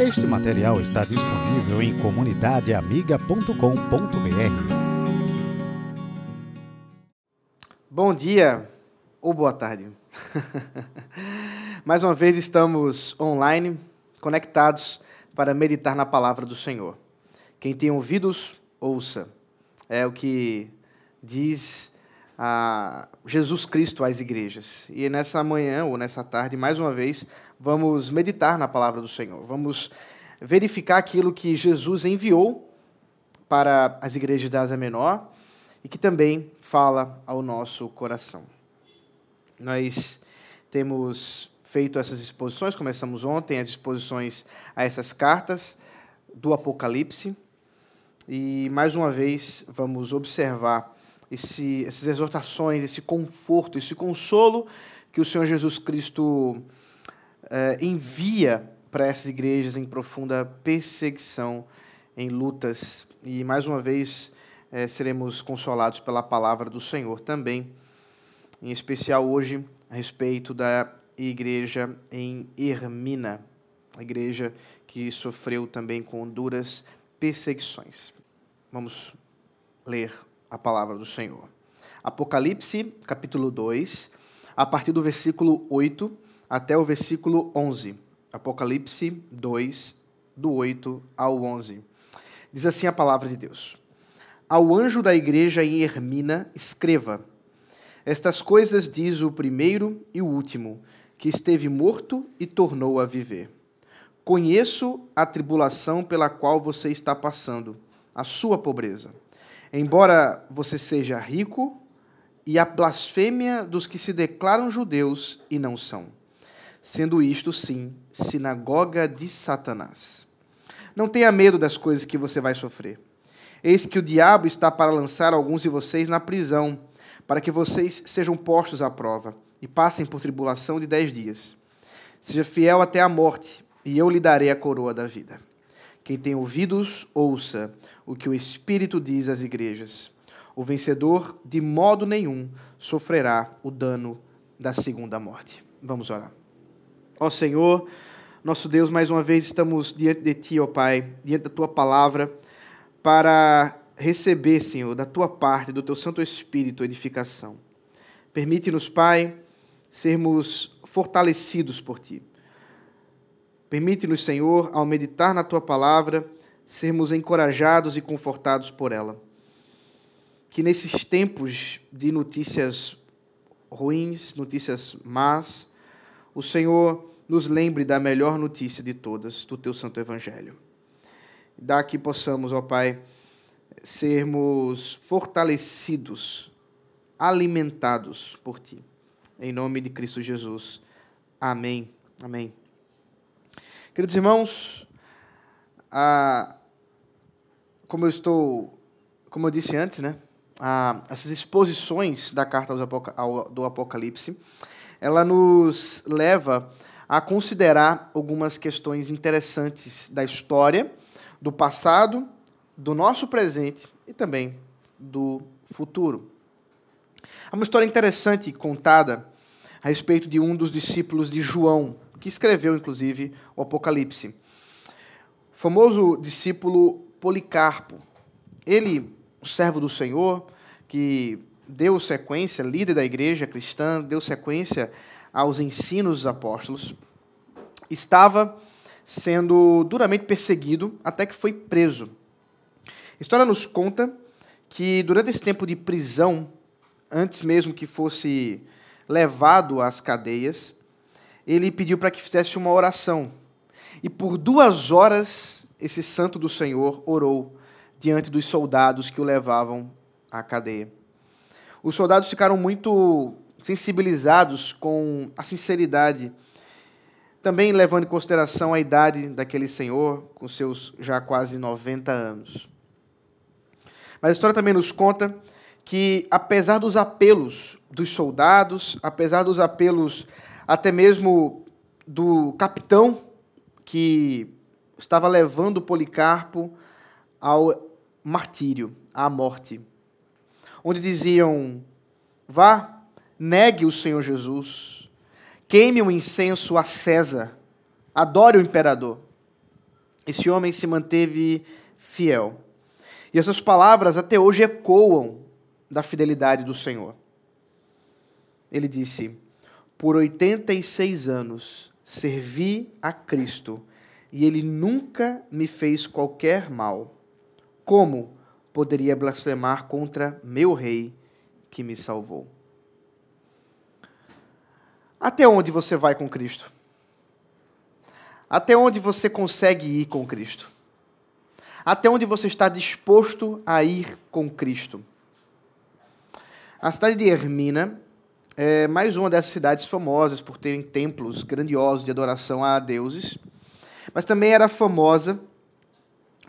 Este material está disponível em comunidadeamiga.com.br. Bom dia ou boa tarde. Mais uma vez estamos online, conectados para meditar na palavra do Senhor. Quem tem ouvidos, ouça. É o que diz a Jesus Cristo às igrejas. E nessa manhã ou nessa tarde, mais uma vez, vamos meditar na palavra do Senhor. Vamos verificar aquilo que Jesus enviou para as igrejas da Ásia Menor e que também fala ao nosso coração. Nós temos feito essas exposições, começamos ontem as exposições a essas cartas do Apocalipse e mais uma vez vamos observar esse, essas exortações, esse conforto, esse consolo que o Senhor Jesus Cristo eh, envia para essas igrejas em profunda perseguição, em lutas. E mais uma vez eh, seremos consolados pela palavra do Senhor também, em especial hoje a respeito da igreja em Hermina, a igreja que sofreu também com duras perseguições. Vamos ler a palavra do Senhor. Apocalipse, capítulo 2, a partir do versículo 8 até o versículo 11. Apocalipse 2, do 8 ao 11. Diz assim a palavra de Deus: Ao anjo da igreja em Hermina, escreva: Estas coisas diz o primeiro e o último, que esteve morto e tornou a viver. Conheço a tribulação pela qual você está passando, a sua pobreza Embora você seja rico, e a blasfêmia dos que se declaram judeus e não são, sendo isto, sim, sinagoga de Satanás. Não tenha medo das coisas que você vai sofrer. Eis que o diabo está para lançar alguns de vocês na prisão, para que vocês sejam postos à prova e passem por tribulação de dez dias. Seja fiel até a morte, e eu lhe darei a coroa da vida. Quem tem ouvidos, ouça o que o Espírito diz às igrejas. O vencedor, de modo nenhum, sofrerá o dano da segunda morte. Vamos orar. Ó Senhor, nosso Deus, mais uma vez estamos diante de Ti, ó Pai, diante da Tua palavra, para receber, Senhor, da Tua parte, do Teu Santo Espírito, edificação. Permite-nos, Pai, sermos fortalecidos por Ti. Permite-nos, Senhor, ao meditar na tua palavra, sermos encorajados e confortados por ela. Que nesses tempos de notícias ruins, notícias más, o Senhor nos lembre da melhor notícia de todas, do teu santo evangelho. Dá que possamos, ó Pai, sermos fortalecidos, alimentados por ti. Em nome de Cristo Jesus. Amém. Amém. Queridos irmãos, a, como eu estou, como eu disse antes, né, a, essas exposições da carta ao, do Apocalipse, ela nos leva a considerar algumas questões interessantes da história, do passado, do nosso presente e também do futuro. Há uma história interessante contada a respeito de um dos discípulos de João, que escreveu, inclusive, o Apocalipse. O famoso discípulo Policarpo. Ele, o servo do Senhor, que deu sequência, líder da igreja cristã, deu sequência aos ensinos dos apóstolos, estava sendo duramente perseguido até que foi preso. A história nos conta que durante esse tempo de prisão, antes mesmo que fosse levado às cadeias, ele pediu para que fizesse uma oração. E por duas horas, esse santo do Senhor orou diante dos soldados que o levavam à cadeia. Os soldados ficaram muito sensibilizados com a sinceridade, também levando em consideração a idade daquele senhor, com seus já quase 90 anos. Mas a história também nos conta que, apesar dos apelos dos soldados, apesar dos apelos até mesmo do capitão que estava levando Policarpo ao martírio, à morte. Onde diziam: vá, negue o Senhor Jesus, queime o incenso a César, adore o imperador. esse homem se manteve fiel. E essas palavras até hoje ecoam da fidelidade do Senhor. Ele disse: Por 86 anos servi a Cristo e ele nunca me fez qualquer mal. Como poderia blasfemar contra meu rei que me salvou? Até onde você vai com Cristo? Até onde você consegue ir com Cristo? Até onde você está disposto a ir com Cristo? A cidade de Hermina é mais uma dessas cidades famosas por terem templos grandiosos de adoração a deuses, mas também era famosa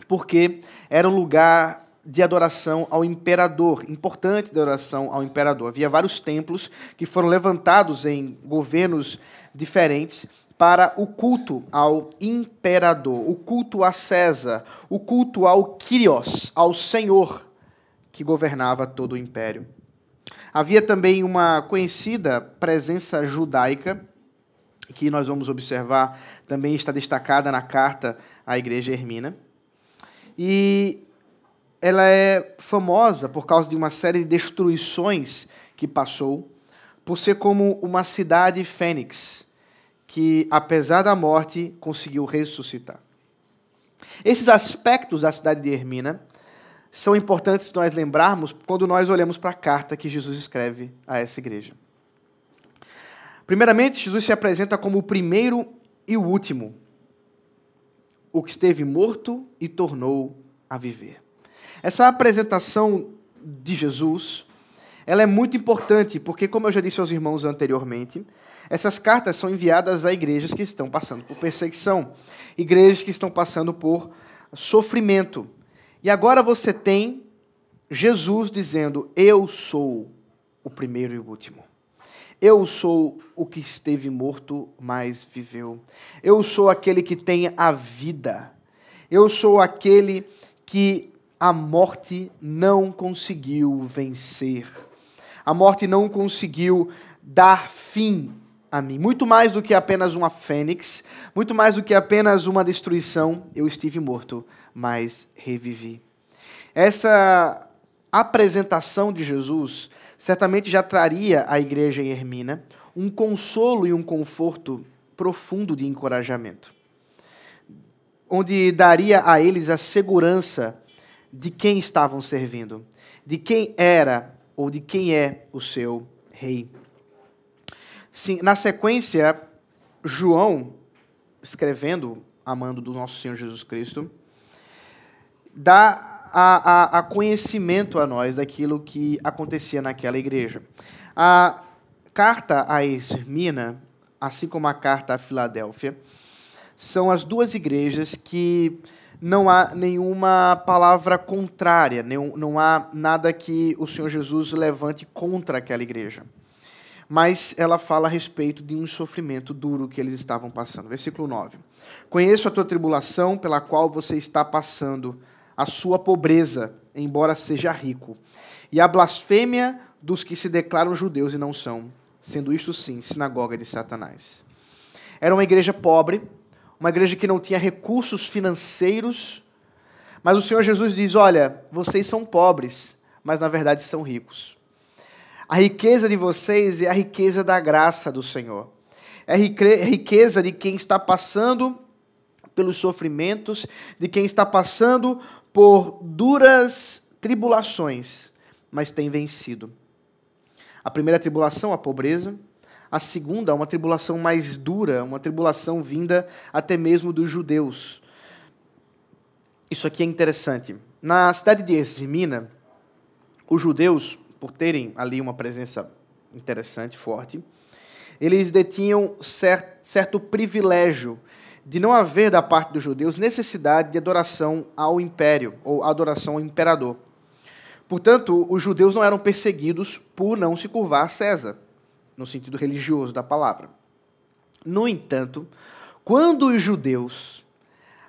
porque era um lugar de adoração ao imperador, importante de adoração ao imperador. Havia vários templos que foram levantados em governos diferentes para o culto ao imperador, o culto a César, o culto ao Kyrios, ao Senhor que governava todo o império. Havia também uma conhecida presença judaica, que nós vamos observar também está destacada na carta à igreja Hermina. E ela é famosa por causa de uma série de destruições que passou, por ser como uma cidade fênix, que, apesar da morte, conseguiu ressuscitar. Esses aspectos da cidade de Hermina são importantes nós lembrarmos quando nós olhamos para a carta que Jesus escreve a essa igreja. Primeiramente, Jesus se apresenta como o primeiro e o último, o que esteve morto e tornou a viver. Essa apresentação de Jesus, ela é muito importante, porque como eu já disse aos irmãos anteriormente, essas cartas são enviadas a igrejas que estão passando por perseguição, igrejas que estão passando por sofrimento, e agora você tem Jesus dizendo: Eu sou o primeiro e o último. Eu sou o que esteve morto, mas viveu. Eu sou aquele que tem a vida. Eu sou aquele que a morte não conseguiu vencer. A morte não conseguiu dar fim a mim. Muito mais do que apenas uma fênix, muito mais do que apenas uma destruição, eu estive morto, mas revivi. Essa apresentação de Jesus certamente já traria à igreja em Hermina um consolo e um conforto profundo de encorajamento, onde daria a eles a segurança de quem estavam servindo, de quem era ou de quem é o seu rei. Sim, na sequência, João, escrevendo, amando do nosso Senhor Jesus Cristo, dá a, a, a conhecimento a nós daquilo que acontecia naquela igreja. A carta a Esmirna, assim como a carta a Filadélfia, são as duas igrejas que não há nenhuma palavra contrária, não há nada que o Senhor Jesus levante contra aquela igreja. Mas ela fala a respeito de um sofrimento duro que eles estavam passando. Versículo 9. Conheço a tua tribulação pela qual você está passando a sua pobreza, embora seja rico, e a blasfêmia dos que se declaram judeus e não são, sendo isto sim sinagoga de Satanás. Era uma igreja pobre, uma igreja que não tinha recursos financeiros, mas o Senhor Jesus diz: Olha, vocês são pobres, mas na verdade são ricos. A riqueza de vocês é a riqueza da graça do Senhor. É a riqueza de quem está passando pelos sofrimentos, de quem está passando por duras tribulações, mas tem vencido. A primeira tribulação, a pobreza. A segunda, uma tribulação mais dura, uma tribulação vinda até mesmo dos judeus. Isso aqui é interessante. Na cidade de Esmina, os judeus, por terem ali uma presença interessante, forte, eles detinham certo, certo privilégio de não haver da parte dos judeus necessidade de adoração ao império ou adoração ao imperador. Portanto, os judeus não eram perseguidos por não se curvar a César, no sentido religioso da palavra. No entanto, quando os judeus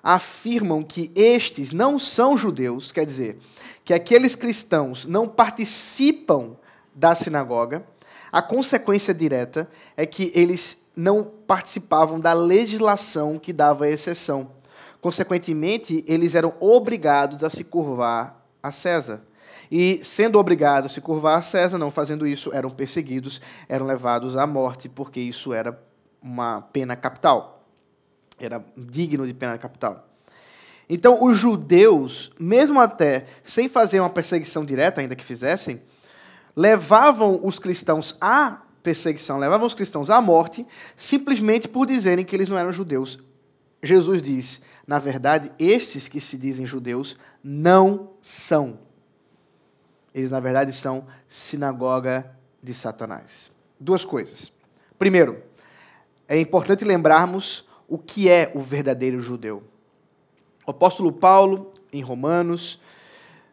afirmam que estes não são judeus, quer dizer, que aqueles cristãos não participam da sinagoga, a consequência direta é que eles não participavam da legislação que dava exceção, Consequentemente, eles eram obrigados a se curvar a César. E, sendo obrigados a se curvar a César, não fazendo isso, eram perseguidos, eram levados à morte, porque isso era uma pena capital. Era digno de pena capital. Então, os judeus, mesmo até sem fazer uma perseguição direta, ainda que fizessem, levavam os cristãos à perseguição, levavam os cristãos à morte, simplesmente por dizerem que eles não eram judeus. Jesus diz: na verdade, estes que se dizem judeus não são. Eles, na verdade, são sinagoga de Satanás. Duas coisas. Primeiro, é importante lembrarmos o que é o verdadeiro judeu. O apóstolo Paulo, em Romanos,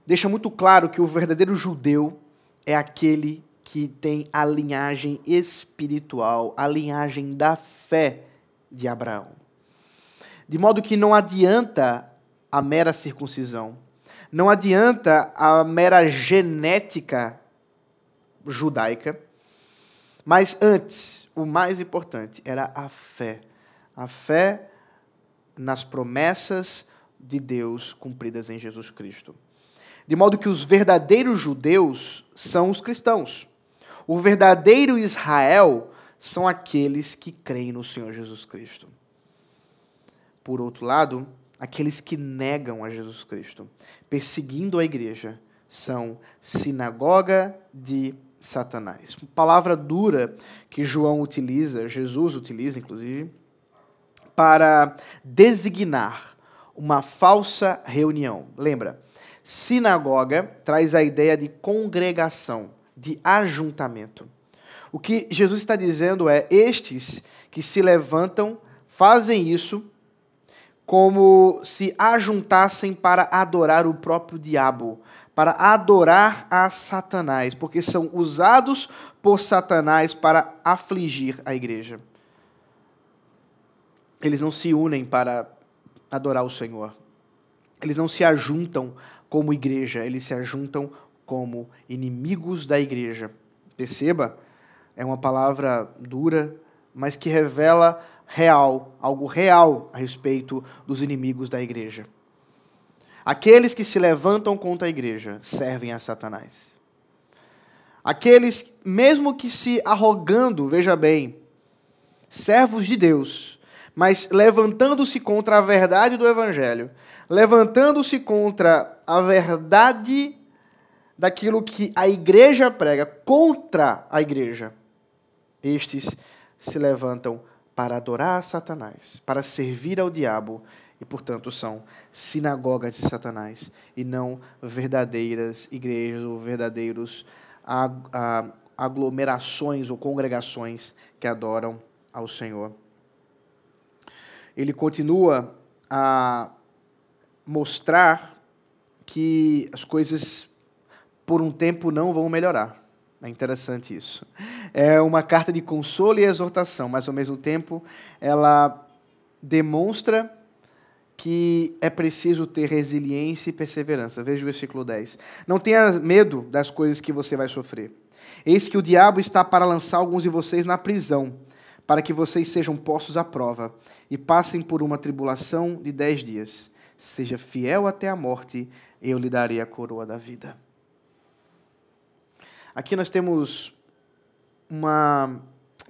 deixa muito claro que o verdadeiro judeu é aquele que tem a linhagem espiritual, a linhagem da fé de Abraão. De modo que não adianta a mera circuncisão, não adianta a mera genética judaica, mas antes, o mais importante era a fé. A fé nas promessas de Deus cumpridas em Jesus Cristo. De modo que os verdadeiros judeus são os cristãos. O verdadeiro Israel são aqueles que creem no Senhor Jesus Cristo. Por outro lado, aqueles que negam a Jesus Cristo, perseguindo a igreja, são sinagoga de Satanás. Palavra dura que João utiliza, Jesus utiliza, inclusive, para designar uma falsa reunião. Lembra? Sinagoga traz a ideia de congregação, de ajuntamento. O que Jesus está dizendo é: estes que se levantam fazem isso como se ajuntassem para adorar o próprio diabo, para adorar a Satanás, porque são usados por Satanás para afligir a igreja. Eles não se unem para adorar o Senhor. Eles não se ajuntam como igreja, eles se ajuntam como inimigos da igreja. Perceba, é uma palavra dura, mas que revela real, algo real a respeito dos inimigos da igreja. Aqueles que se levantam contra a igreja servem a Satanás. Aqueles, mesmo que se arrogando, veja bem, servos de Deus, mas levantando-se contra a verdade do Evangelho, levantando-se contra a verdade daquilo que a igreja prega, contra a igreja, estes se levantam para adorar a Satanás, para servir ao diabo e, portanto, são sinagogas de Satanás e não verdadeiras igrejas ou verdadeiros aglomerações ou congregações que adoram ao Senhor ele continua a mostrar que as coisas por um tempo não vão melhorar. É interessante isso. É uma carta de consolo e exortação, mas ao mesmo tempo ela demonstra que é preciso ter resiliência e perseverança. Veja o versículo 10. Não tenha medo das coisas que você vai sofrer. Eis que o diabo está para lançar alguns de vocês na prisão, para que vocês sejam postos à prova e passem por uma tribulação de dez dias. Seja fiel até a morte, eu lhe darei a coroa da vida. Aqui nós temos uma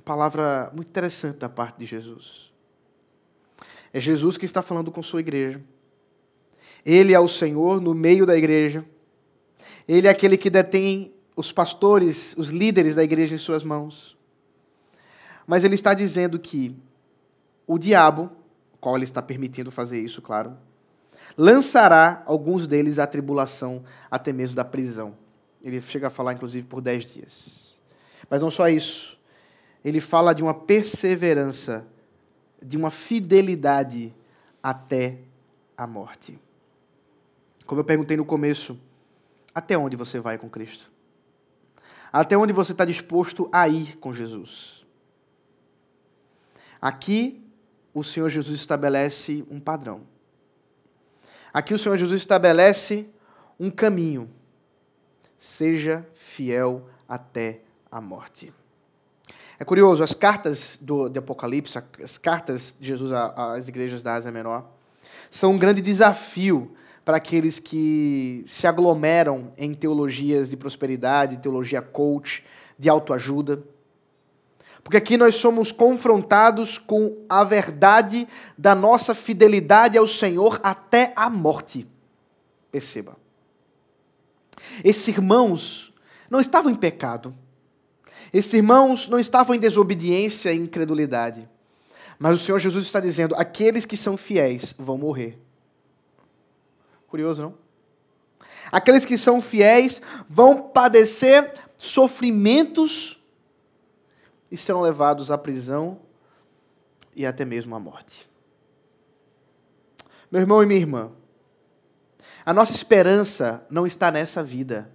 palavra muito interessante da parte de Jesus. É Jesus que está falando com sua igreja. Ele é o Senhor no meio da igreja. Ele é aquele que detém os pastores, os líderes da igreja em suas mãos. Mas ele está dizendo que o diabo, qual ele está permitindo fazer isso, claro, lançará alguns deles à tribulação, até mesmo da prisão. Ele chega a falar, inclusive, por dez dias. Mas não só isso. Ele fala de uma perseverança, de uma fidelidade até a morte. Como eu perguntei no começo, até onde você vai com Cristo? Até onde você está disposto a ir com Jesus? Aqui o Senhor Jesus estabelece um padrão. Aqui o Senhor Jesus estabelece um caminho. Seja fiel até a morte. É curioso, as cartas do, de Apocalipse, as cartas de Jesus às igrejas da Ásia Menor, são um grande desafio para aqueles que se aglomeram em teologias de prosperidade, teologia coach, de autoajuda. Porque aqui nós somos confrontados com a verdade da nossa fidelidade ao Senhor até a morte. Perceba. Esses irmãos não estavam em pecado. Esses irmãos não estavam em desobediência e incredulidade. Mas o Senhor Jesus está dizendo: aqueles que são fiéis vão morrer. Curioso, não? Aqueles que são fiéis vão padecer sofrimentos e serão levados à prisão e até mesmo à morte. Meu irmão e minha irmã, a nossa esperança não está nessa vida.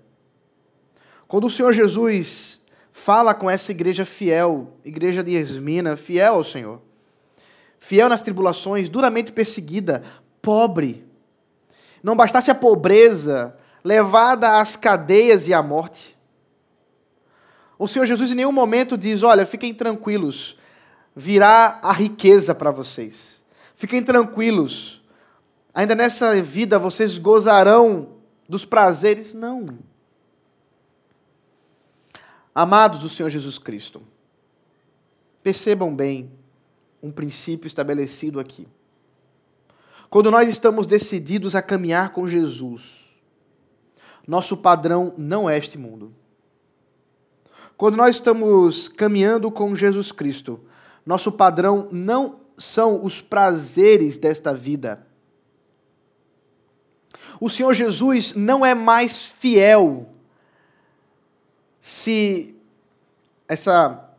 Quando o Senhor Jesus fala com essa igreja fiel, igreja de Esmina, fiel ao Senhor, fiel nas tribulações, duramente perseguida, pobre, não bastasse a pobreza, levada às cadeias e à morte. O Senhor Jesus em nenhum momento diz: Olha, fiquem tranquilos, virá a riqueza para vocês. Fiquem tranquilos, ainda nessa vida vocês gozarão dos prazeres. Não. Amados do Senhor Jesus Cristo, percebam bem um princípio estabelecido aqui. Quando nós estamos decididos a caminhar com Jesus, nosso padrão não é este mundo. Quando nós estamos caminhando com Jesus Cristo, nosso padrão não são os prazeres desta vida. O Senhor Jesus não é mais fiel se essa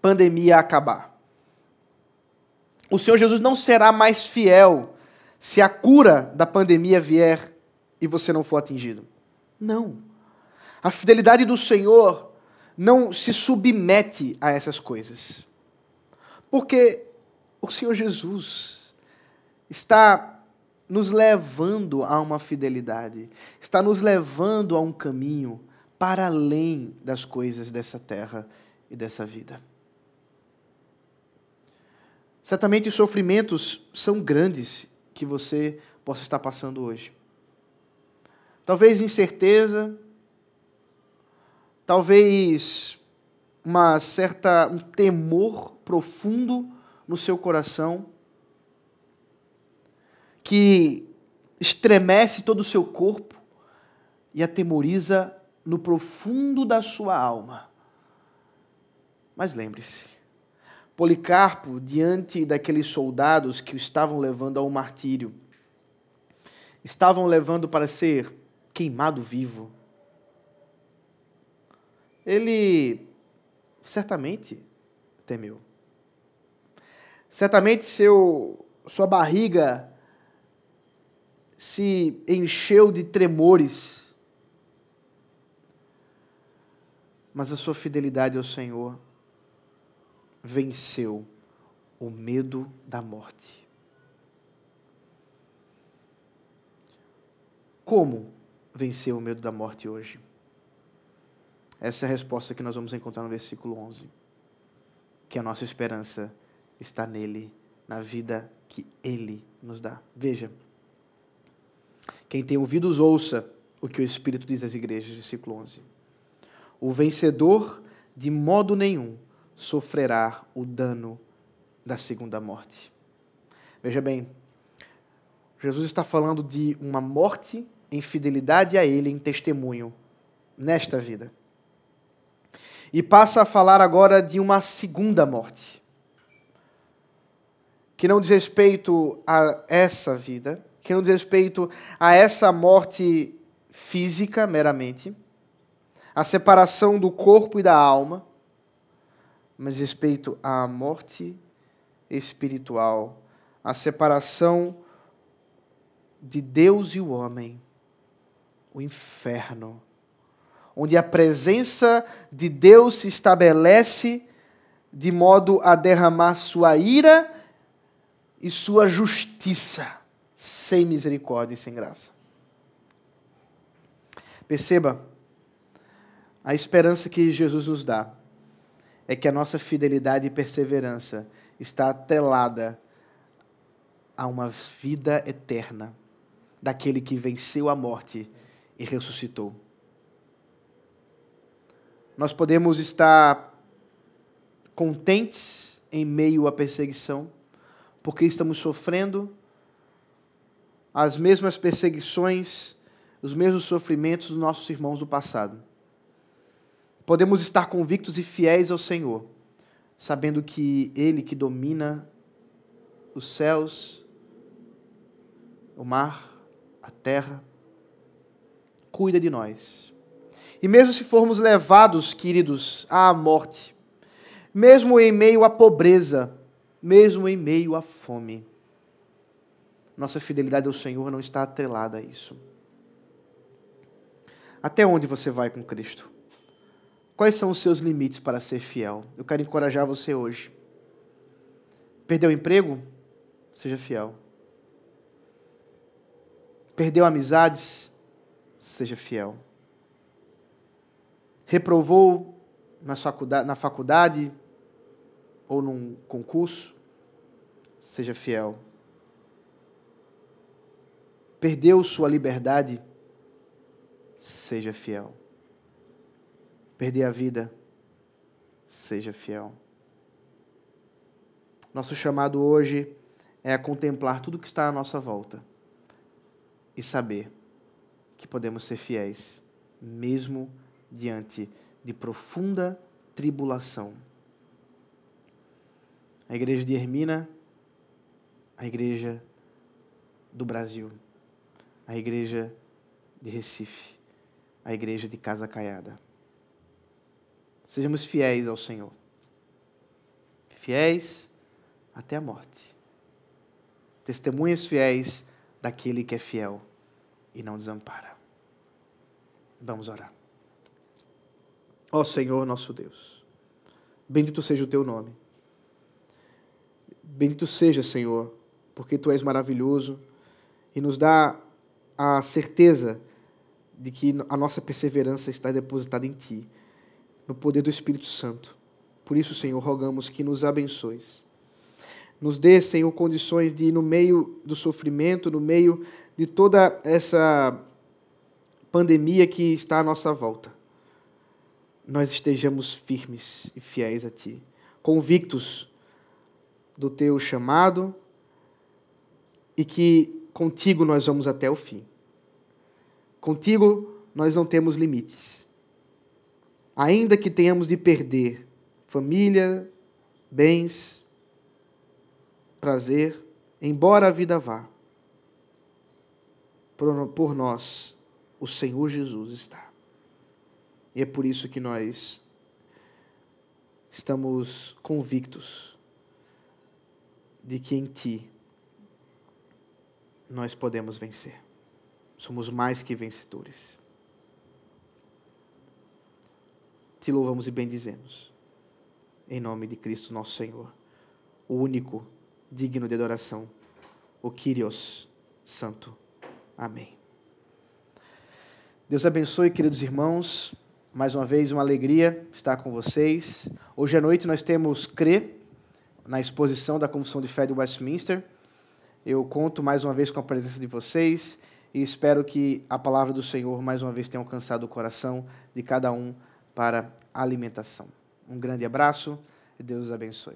pandemia acabar. O Senhor Jesus não será mais fiel se a cura da pandemia vier e você não for atingido. Não. A fidelidade do Senhor não se submete a essas coisas. Porque o Senhor Jesus está nos levando a uma fidelidade, está nos levando a um caminho para além das coisas dessa terra e dessa vida. Certamente os sofrimentos são grandes que você possa estar passando hoje. Talvez incerteza, talvez uma certa um temor profundo no seu coração que estremece todo o seu corpo e atemoriza no profundo da sua alma. Mas lembre-se, Policarpo, diante daqueles soldados que o estavam levando ao martírio, estavam levando para ser queimado vivo ele certamente temeu. Certamente seu, sua barriga se encheu de tremores, mas a sua fidelidade ao Senhor venceu o medo da morte. Como venceu o medo da morte hoje? Essa é a resposta que nós vamos encontrar no versículo 11. Que a nossa esperança está nele, na vida que ele nos dá. Veja. Quem tem ouvidos, ouça o que o Espírito diz às igrejas, versículo 11. O vencedor, de modo nenhum, sofrerá o dano da segunda morte. Veja bem, Jesus está falando de uma morte em fidelidade a Ele, em testemunho, nesta vida e passa a falar agora de uma segunda morte, que não diz respeito a essa vida, que não diz respeito a essa morte física meramente, a separação do corpo e da alma, mas respeito à morte espiritual, a separação de Deus e o homem, o inferno onde a presença de Deus se estabelece de modo a derramar sua ira e sua justiça, sem misericórdia e sem graça. Perceba, a esperança que Jesus nos dá é que a nossa fidelidade e perseverança está atrelada a uma vida eterna daquele que venceu a morte e ressuscitou. Nós podemos estar contentes em meio à perseguição, porque estamos sofrendo as mesmas perseguições, os mesmos sofrimentos dos nossos irmãos do passado. Podemos estar convictos e fiéis ao Senhor, sabendo que Ele que domina os céus, o mar, a terra, cuida de nós. E mesmo se formos levados, queridos, à morte, mesmo em meio à pobreza, mesmo em meio à fome, nossa fidelidade ao Senhor não está atrelada a isso. Até onde você vai com Cristo? Quais são os seus limites para ser fiel? Eu quero encorajar você hoje. Perdeu o emprego? Seja fiel. Perdeu amizades? Seja fiel. Reprovou na faculdade, na faculdade ou num concurso? Seja fiel. Perdeu sua liberdade? Seja fiel. Perder a vida? Seja fiel. Nosso chamado hoje é a contemplar tudo que está à nossa volta e saber que podemos ser fiéis, mesmo diante de profunda tribulação. A igreja de Hermina, a igreja do Brasil, a igreja de Recife, a igreja de Casa Caiada. Sejamos fiéis ao Senhor. Fiéis até a morte. Testemunhas fiéis daquele que é fiel e não desampara. Vamos orar. Ó Senhor nosso Deus, bendito seja o teu nome. Bendito seja, Senhor, porque tu és maravilhoso e nos dá a certeza de que a nossa perseverança está depositada em ti, no poder do Espírito Santo. Por isso, Senhor, rogamos que nos abençoes. Nos dê, Senhor, condições de, no meio do sofrimento, no meio de toda essa pandemia que está à nossa volta, nós estejamos firmes e fiéis a Ti, convictos do Teu chamado e que contigo nós vamos até o fim. Contigo nós não temos limites. Ainda que tenhamos de perder família, bens, prazer, embora a vida vá, por nós o Senhor Jesus está. E é por isso que nós estamos convictos de que em Ti nós podemos vencer. Somos mais que vencedores. Te louvamos e bendizemos. Em nome de Cristo nosso Senhor, o único digno de adoração, o Kyrios Santo. Amém. Deus abençoe, queridos irmãos. Mais uma vez, uma alegria estar com vocês. Hoje à noite nós temos CRE, na exposição da Confissão de Fé de Westminster. Eu conto mais uma vez com a presença de vocês e espero que a palavra do Senhor mais uma vez tenha alcançado o coração de cada um para alimentação. Um grande abraço e Deus os abençoe.